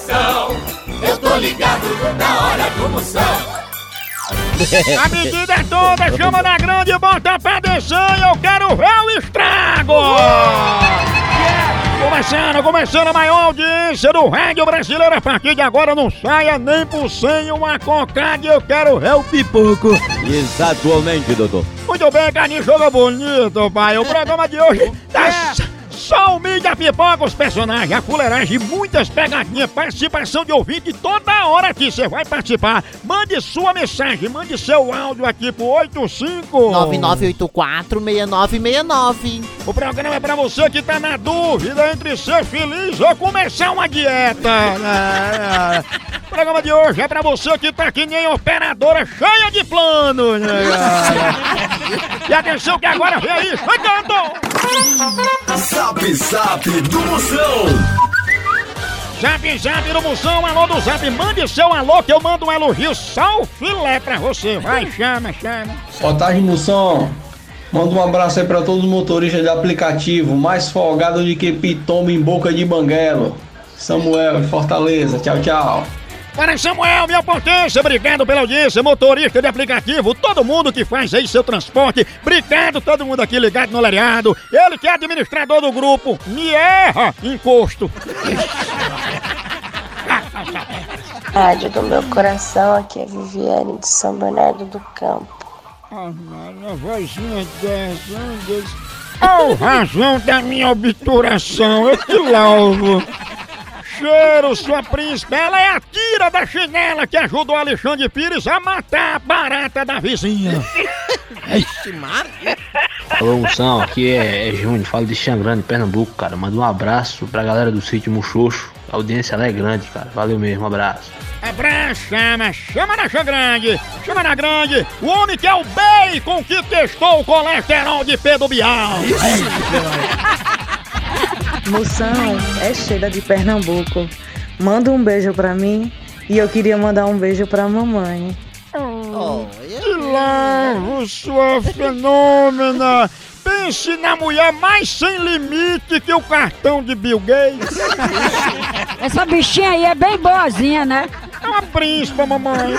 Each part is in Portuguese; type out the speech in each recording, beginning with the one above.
coração. Eu tô ligado na hora do Moção. A medida é toda, chama na grande, bota pra descer e eu quero ver o estrago! Começando, começando a maior audiência do rádio brasileiro. A partir de agora não saia nem por cem uma cocada e eu quero ver o pipoco. Exatamente, doutor. Muito bem, Carlinhos, jogo bonito, pai. O programa de hoje tá só o mídia pipoca, os personagens, a fuleiragem, muitas pegadinhas, participação de ouvinte toda hora aqui. Você vai participar. Mande sua mensagem, mande seu áudio aqui pro 85 9984-6969. O programa é pra você que tá na dúvida entre ser feliz ou começar uma dieta. O programa de hoje é pra você que tá que nem operadora cheia de planos. E atenção que agora vem aí, chegando! Zap Zap do Moção. Zap Zap do Moção, alô do Zap, mande seu alô que eu mando um elogio só o filé pra você. Vai, chama, chama. Boa tarde, Moção. Manda um abraço aí pra todos os motoristas de aplicativo, mais folgado de que pitoma em boca de banguelo. Samuel, Fortaleza. Tchau, tchau. Para Samuel, minha potência, obrigado pela audiência, motorista de aplicativo, todo mundo que faz aí seu transporte, obrigado todo mundo aqui ligado no Lariado, ele que é administrador do grupo, me erra, encosto. Rádio do meu coração, aqui é Viviane de São Bernardo do Campo. Ah, vozinha dessa, um desse. Oh, razão da minha obturação, eu te louvo. Cheiro, sua príncipe, ela é a tira da chinela que ajudou Alexandre Pires a matar a barata da vizinha. Alô, Moção, aqui é, é Júnior, falo de Xangrande, Pernambuco, cara. Manda um abraço pra galera do sítio Muxoxo. A audiência lá é grande, cara. Valeu mesmo, um abraço. Abraço, chama, chama na grande, chama na grande, o homem que é o bacon que testou o colesterol de Pedro Bial. Moção é Sheila de Pernambuco. Manda um beijo pra mim e eu queria mandar um beijo pra mamãe. Que lavo, sua fenômena! Pense na mulher mais sem limite que o cartão de Bill Gates. Essa bichinha aí é bem boazinha, né? É uma príncipa, mamãe.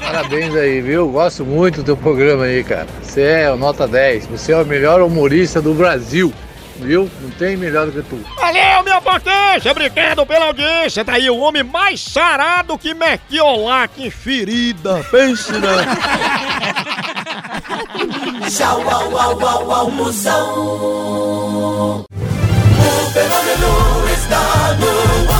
Parabéns aí, viu? Gosto muito do teu programa aí, cara. Você é o nota 10. Você é o melhor humorista do Brasil. Viu? Não tem melhor do que tu. Valeu, minha potência! Obrigado pela audiência. Tá aí o homem mais sarado que Merquiolac em ferida. Pense, né? Tchau, au, au, au, au, Moção. O fenômeno está no ar.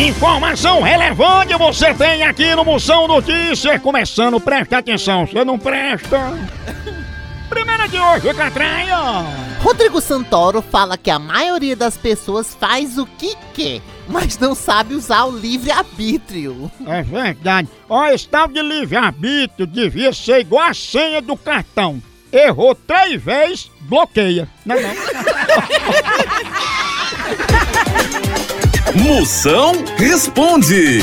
Informação relevante você tem aqui no Moção Notícias. Começando, presta atenção, você não presta. Primeira de hoje, Catraia. Rodrigo Santoro fala que a maioria das pessoas faz o que quer, mas não sabe usar o livre-arbítrio. É verdade. Ó, esse tal de livre-arbítrio devia ser igual a senha do cartão. Errou três vezes, bloqueia. Não, é não. Moção responde.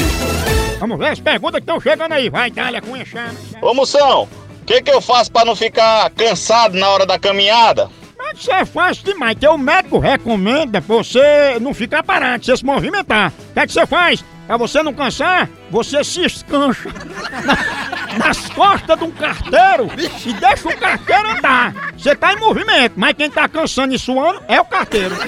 Vamos ver as perguntas que estão chegando aí. Vai, Dália, com enxame. Ô Moção, o que, que eu faço pra não ficar cansado na hora da caminhada? Mas isso é fácil demais, que o médico recomenda pra você não ficar parado, você se movimentar. O que é que você faz? Pra você não cansar, você se escancha na- nas costas de um carteiro e deixa o carteiro andar. Você tá em movimento, mas quem tá cansando e suando é o carteiro.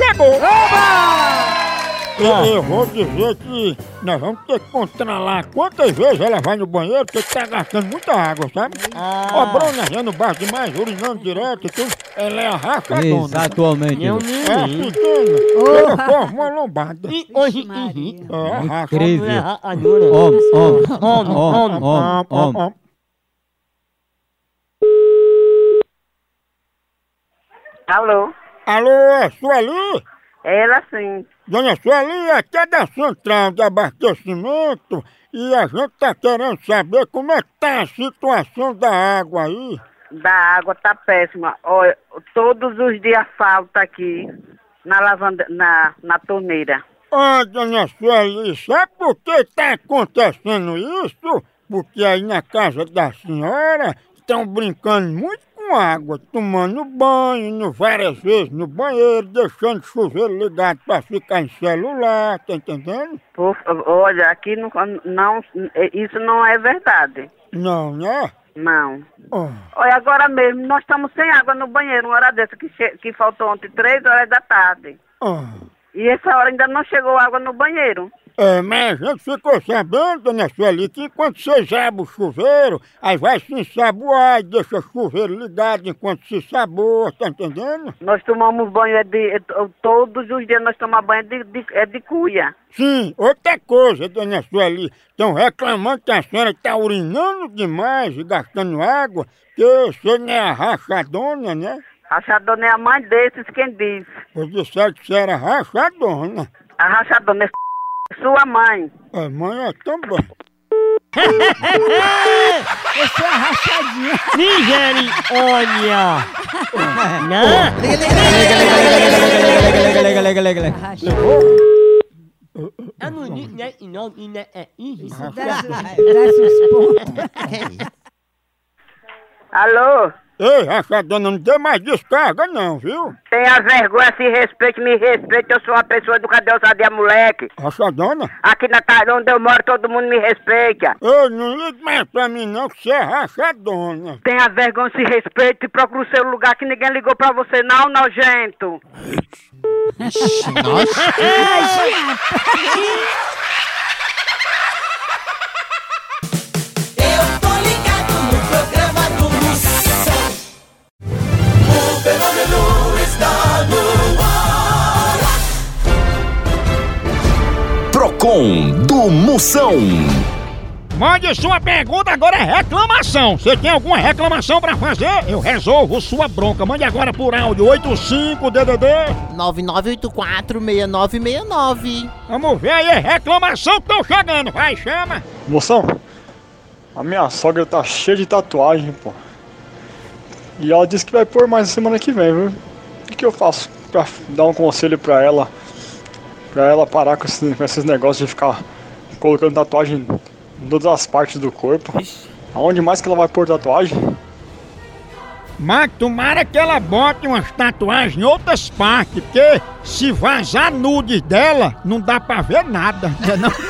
chegou! Eu, eu vou dizer que nós vamos ter que controlar quantas vezes ela vai no banheiro, porque tá gastando muita água, sabe? Ó, Bruna já no bar demais, urinando direto e tudo. Ela é a rachadona. Exatamente. É a doutor. pequena. Ela forma uma lombada. Hoje, É, a racha. Incrível. Homem, homem, homem, homem, homem, homem. Alô? Alô, Sueli? Ela sim. Dona Sueli, aqui é da central de abastecimento e a gente tá querendo saber como é que tá a situação da água aí. Da água tá péssima. Olha, todos os dias falta aqui na lavanda, na, na torneira. Ó, dona Sueli, sabe por que tá acontecendo isso? Porque aí na casa da senhora estão brincando muito com água, tomando banho, várias vezes no banheiro, deixando o chuveiro ligado pra ficar em celular, tá entendendo? Por olha, aqui não, não, isso não é verdade. Não, né? Não. Ó, Olha, agora mesmo, nós estamos sem água no banheiro, uma hora dessa que, que faltou ontem, três horas da tarde. ó. E essa hora ainda não chegou água no banheiro. É, mas a gente ficou sabendo, dona Sueli, que enquanto vocês abrem o chuveiro, aí vai se ensaboar e deixa o chuveiro ligado enquanto se saboa, tá entendendo? Nós tomamos banho é de. é- todos os dias nós tomamos banho de, de, é de cuia. Sim, outra coisa, dona Sueli, estão reclamando que a senhora está urinando demais e gastando água, que você não é a rachadona, né? Rachadona é a mãe desses quem diz. Eu disseram que você era rachadona. A rachadona é sua mãe. É, mãe é tão bom. Você é rachadinha. Misericórdia. Não. Eu não disse, né? Não, né? É isso. Alô? Ei, rachadona, não dê mais descarga não, viu? Tenha vergonha, se respeite, me respeite. Eu sou uma pessoa educada, ousadia, moleque. Rachadona? Aqui na tarde onde eu moro, todo mundo me respeita. Ei, não ligue mais pra mim não, que você é rachadona. Tenha vergonha, se respeite e procure o seu lugar que ninguém ligou pra você, não, nojento. Eu Procon do Moção. Mande sua pergunta, agora é reclamação. Você tem alguma reclamação pra fazer? Eu resolvo sua bronca. Mande agora por áudio 85DDD. 99846969. Vamos ver aí, reclamação que estão chegando. Vai, chama. Moção, a minha sogra tá cheia de tatuagem, pô. E ela disse que vai pôr mais na semana que vem, viu? O que, que eu faço pra dar um conselho pra ela? Pra ela parar com, esse- com esses negócios de ficar colocando tatuagem em todas as partes do corpo. Aonde mais que ela vai pôr tatuagem? Mas tomara que ela bote umas tatuagens em outras partes, porque se vazar nudes dela, não dá pra ver nada, né não?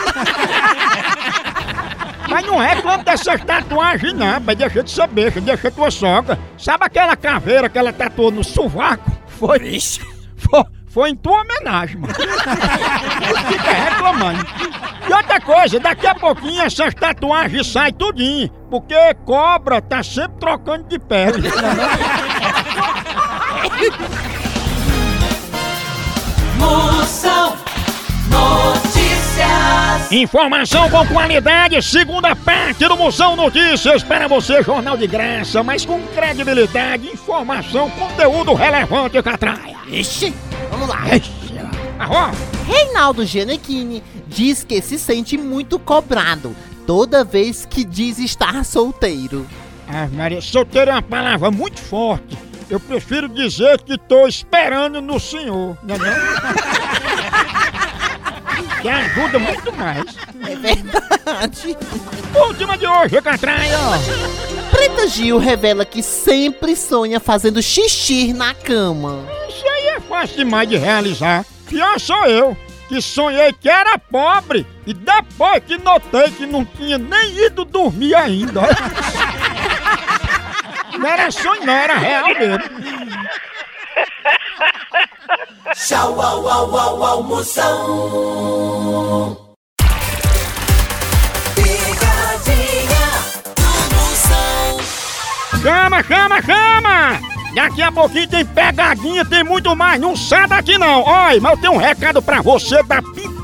Mas não reclama dessas tatuagens não, mas deixa de saber, deixa tua sogra. Sabe aquela caveira que ela tatuou no sovaco? Foi isso. Foi, foi em tua homenagem, mano. Fica reclamando. E outra coisa, daqui a pouquinho essas tatuagens saem tudinho, porque cobra tá sempre trocando de pele. Moção Notícias. Informação com qualidade, segunda parte do Moção Notícias para você, jornal de graça, mas com credibilidade, informação, conteúdo relevante que atraia. Ixi, vamos lá. Reinaldo Gianecchini diz que se sente muito cobrado toda vez que diz estar solteiro. Ah, Maria, solteiro é uma palavra muito forte. Eu prefiro dizer que tô esperando no senhor, né não? que ajuda muito mais. É verdade. Última de hoje, Catraia. Preta Gil revela que sempre sonha fazendo xixi na cama. Fácil demais de realizar. Pior sou eu, que sonhei que era pobre e depois que notei que não tinha nem ido dormir ainda. Não era sonho, não, era real mesmo. Tchau, au, au, au, au, Moção. Picadinha do Moção. Chama, chama, chama! Daqui a pouquinho tem pegadinha, tem muito mais. Não sai daqui não. Olha, mas eu tenho um recado pra você da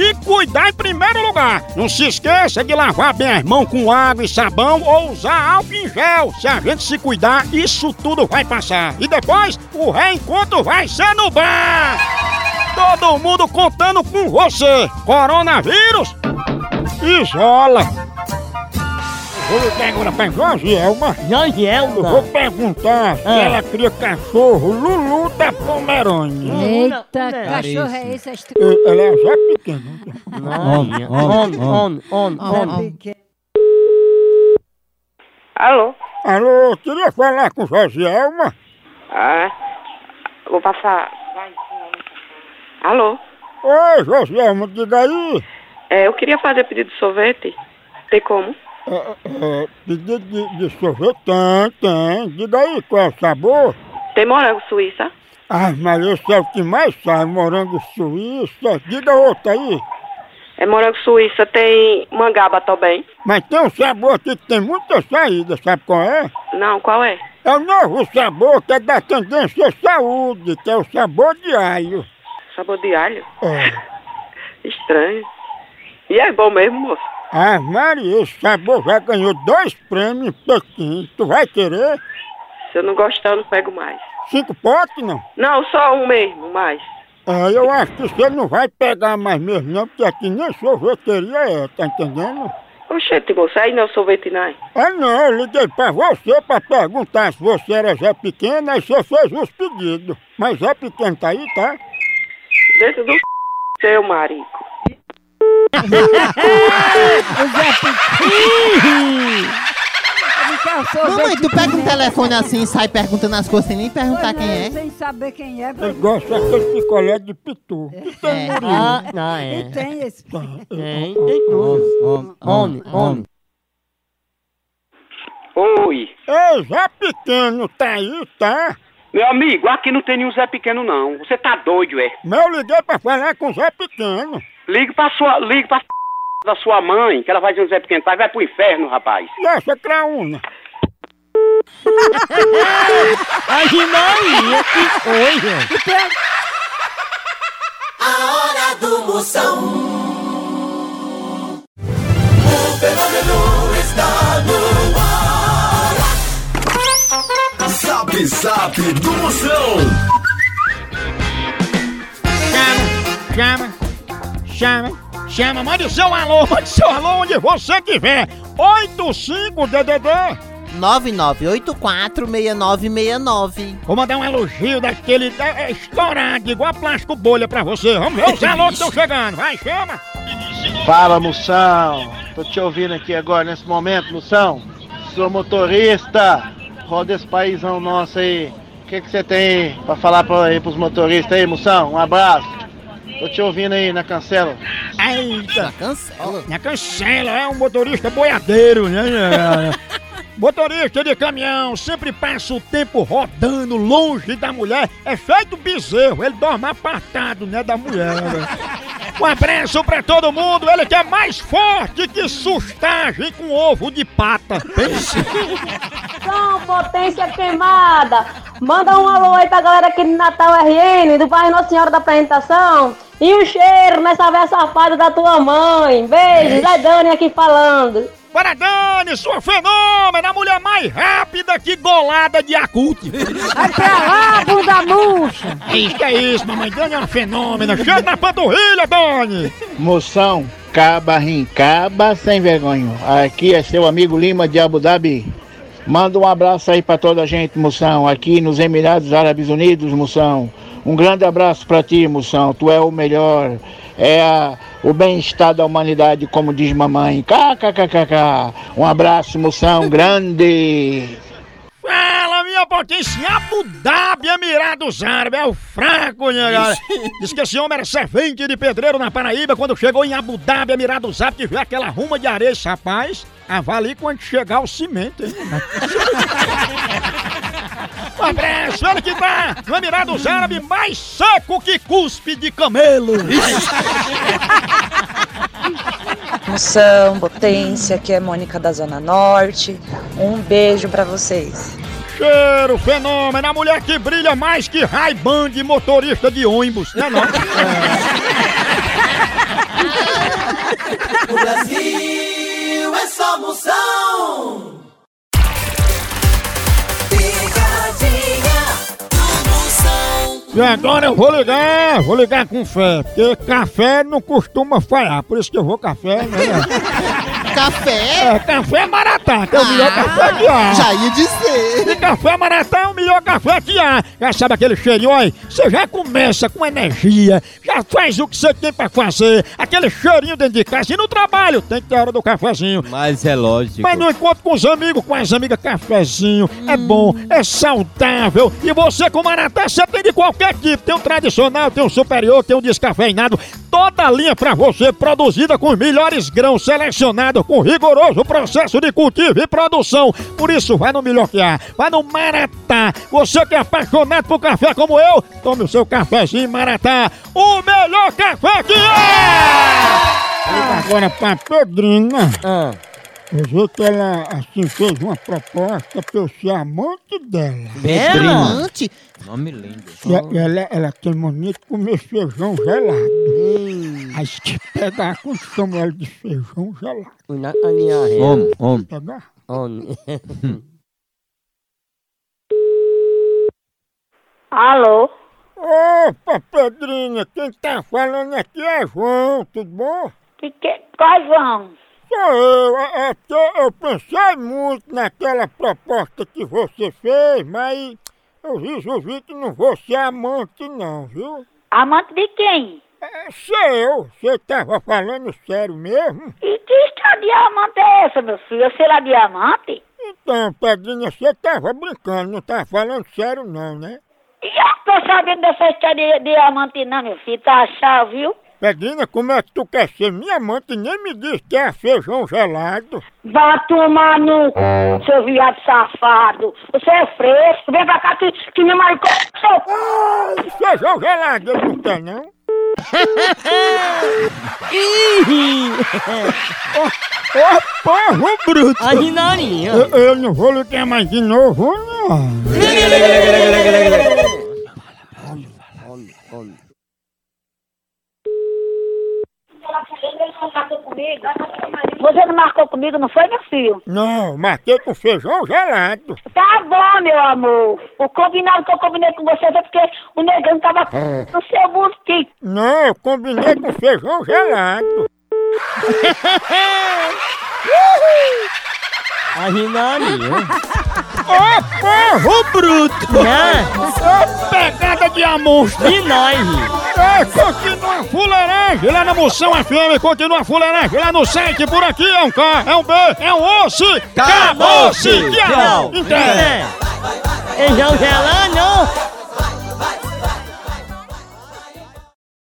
se cuidar em primeiro lugar. Não se esqueça de lavar bem as mãos com água e sabão ou usar álcool em gel. Se a gente se cuidar, isso tudo vai passar. E depois, o reencontro vai ser no bar. Todo mundo contando com você. Coronavírus, isola. Eu vou ligar agora pra Josielma. Josielma? Eu vou perguntar se Ah. ela cria cachorro Lulu da Pomerânia. Eita, cachorro é esse? Esta... Eh, Ela é já pequena. Homem, homem, homem, homem, homem. Alô? Alô, eu queria falar com Josielma. Ah, vou passar. Alô? Oi, Josielma, diga aí. É, eu queria fazer pedido de sorvete. Tem como? É, é, pedido de, de sorvete? Tem, tem. Diga aí qual é o sabor. Tem morango suíça? Ah, mas esse é o que mais sai, morango suíça. Diga outra aí. É morango suíça, tem mangaba também? Mas tem um sabor aqui que tem muita saída, sabe qual é? Não, qual é? É o novo sabor que é da tendência saúde, que é o sabor de alho. Sabor de alho? É. Estranho. E é bom mesmo, moço? Ah, Maria, esse sabor já ganhou dois prêmios em Pequim. Tu vai querer? Se eu não gostar, eu não pego mais. Cinco potes, não? Não, só um mesmo, mais. Ah, eu acho que você não vai pegar mais mesmo, não, porque aqui nem sorveteria é, tá entendendo? Oxente, moço, aí não é sorvete não. Ah, não, eu liguei pra você pra perguntar se você era Zé Pequeno, aí você fez os pedidos. Mas Zé Pequeno tá aí, tá? Dentro do seu marico. Mamãe, tu pega um telefone assim e sai perguntando as coisas sem nem perguntar quem é. Sem saber quem é. Ele gosta daquele picolé de pitu. Que tem É. Ah, não, é. E tem esse. Tem, tem tudo. Homem, homem. Oi. Ei, Zé Pequeno, tá aí, tá? Meu amigo, aqui não tem nenhum Zé Pequeno não. Você tá doido, é? Mas eu liguei pra falar com o Zé Pequeno. Ligue pra sua. Ligue pra da sua mãe, que ela vai dizer Zé Pequeno. Vai, vai pro inferno, rapaz. Essa craúna? Aí Maria, que coisa. A hora do Moção. O fenômeno está no ar. Zap Zap do Moção. Chama, chama, chama, mande seu alô, mande seu alô onde você estiver. 85DDD 99846969. Vou mandar um elogio daquele é, é, estourado, igual a plástico bolha pra você. Vamos ver os alô que estão chegando. Vai, chama. Fala, Moção. Tô te ouvindo aqui agora, nesse momento, Moção. Sou motorista. Roda esse paizão nosso aí. O que que você tem pra falar pra, aí pros motoristas aí, Moção? Um abraço. Tô te ouvindo aí na cancela. Eita. Na cancela? Na cancela, é um motorista boiadeiro, né? Motorista de caminhão sempre passa o tempo rodando longe da mulher. É feito bezerro, ele dorme apartado, né, da mulher. né? Um abraço pra todo mundo, ele que é mais forte que sustagem com ovo de pata. Pense. São potência queimada. Manda um alô aí pra galera aqui do Natal RN, do bairro Nossa Senhora da Apresentação. E um cheiro nessa véia safada da tua mãe. Beijo, Zé Dani aqui falando. Para Dani, sua fenômena, a mulher mais rápida que golada de acute. Vai pra lá, bunda murcha. Isso que é isso, mamãe Dani é uma fenômena. Cheio na panturrilha, Dani. Moção, caba, rincaba, sem vergonha. Aqui é seu amigo Lima de Abu Dhabi. Manda um abraço aí pra toda a gente, Moção. Aqui nos Emirados Árabes Unidos, Moção. Um grande abraço pra ti, Moção. Tu é o melhor. É a- o bem-estar da humanidade, como diz mamãe. KKKKK. Um abraço, Moção, grande. Fala, minha potência, Abu Dhabi, Emirados Árabes, é o fraco, né, galera? Diz que esse homem era servente de pedreiro na Paraíba, quando chegou em Abu Dhabi, Emirados Árabes, que vê aquela ruma de areia, esse rapaz, avalie quando chegar o cimento, hein? Um abraço, ele que tá no Emirados Árabes mais seco que cuspe de camelo. Moção, potência, aqui é Mônica da Zona Norte. Um beijo pra vocês. Cheiro, fenômeno, a mulher que brilha mais que Ray-Ban de motorista de ônibus, né não? O Brasil é só moção. E agora eu vou ligar, vou ligar com fé, porque café não costuma falhar, por isso que eu vou café, né? Café? É, café maratá, que é o melhor café que há. Já ia dizer. E café maratá é o melhor café que há. Já sabe aquele cheirinho, olha, você já começa com energia, já faz o que você tem pra fazer, aquele cheirinho dentro de casa e no trabalho, tem que ter a hora do cafezinho. Mas é lógico. Mas no encontro com os amigos, com as amigas, cafezinho, é bom, é saudável. E você com Maratá, você tem de qualquer tipo. Tem um tradicional, tem um superior, tem um descafeinado. Toda a linha pra você, produzida com os melhores grãos, selecionados com rigoroso processo de cultivo e produção. Por isso, vai no melhor que há, vai no Maratá. Você que é apaixonado por café como eu, tome o seu cafezinho Maratá. O melhor café que é! Liga Agora pra Pedrina. Eu vi que ela assim fez uma proposta pra eu ser amante dela. Pedrina. Amante? Nome lindo. E a- ela, ela tem mania de comer feijão gelado. Aí se te pegar com Samuel de feijão gelado. Homem, homem. Pegar? Alô? Opa, Pedrinha, quem tá falando aqui é João, tudo bom? Que que... Quais vão? Sou eu, é, é que eu pensei muito naquela proposta que você fez, mas eu resolvi que não vou ser amante não, viu? Amante de quem? É seu, você tava falando sério mesmo? E que história de diamante é essa, meu filho? Eu sei lá diamante? Então, Pedrinha, você tava brincando, não tava falando sério não, né? E eu não tô sabendo dessa história de diamante não, meu filho. Tá achado, viu? Pedrinha, como é que tu quer ser minha amante e nem me diz que é feijão gelado? Vá tomar no c... seu viado safado. Você é fresco. Vem pra cá que, que me marcou. Ai, feijão gelado ele não quer não? Ô, porro bruto! Ordinária. Eu, eu não vou ligar mais de novo, não. Ela querendo contato comigo. Você não marcou comigo, não foi, meu filho? Não, marquei com feijão gelado. Tá bom, meu amor. O combinado que eu combinei com você foi porque o negão tava no seu mosquito. Não, eu combinei com feijão gelado. A Rinani, Ô, porro bruto! Né? Ô, pegada de amostra! E nós? É, continua a fuleiragem lá na Moção FM, continua a fuleiragem lá no site, por aqui é um K, é um B, é um osso, acabou-se! Tchau! Então, Feijão gelado,